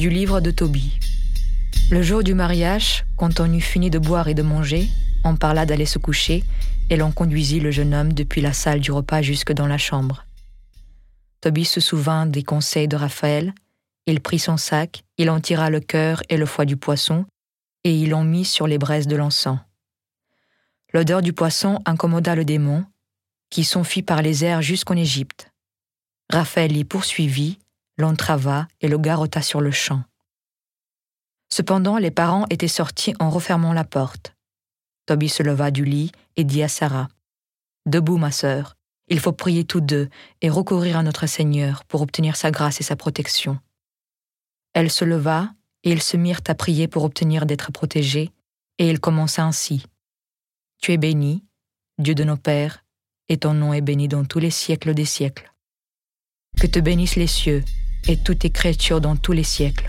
Du livre de Tobie. Le jour du mariage, quand on eut fini de boire et de manger, on parla d'aller se coucher et l'on conduisit le jeune homme depuis la salle du repas jusque dans la chambre. Toby se souvint des conseils de Raphaël, il prit son sac, il en tira le cœur et le foie du poisson, et il en mit sur les braises de l'encens. L'odeur du poisson incommoda le démon, qui s'enfuit par les airs jusqu'en Égypte. Raphaël l'y poursuivit, l'entrava et le garrotta sur le champ. Cependant, les parents étaient sortis en refermant la porte. Toby se leva du lit et dit à Sarah Debout, ma sœur, il faut prier tous deux et recourir à notre Seigneur pour obtenir sa grâce et sa protection. Elle se leva et ils se mirent à prier pour obtenir d'être protégés, et il commença ainsi. Tu es béni, Dieu de nos pères, et ton nom est béni dans tous les siècles des siècles. Que te bénissent les cieux et toutes tes créatures dans tous les siècles.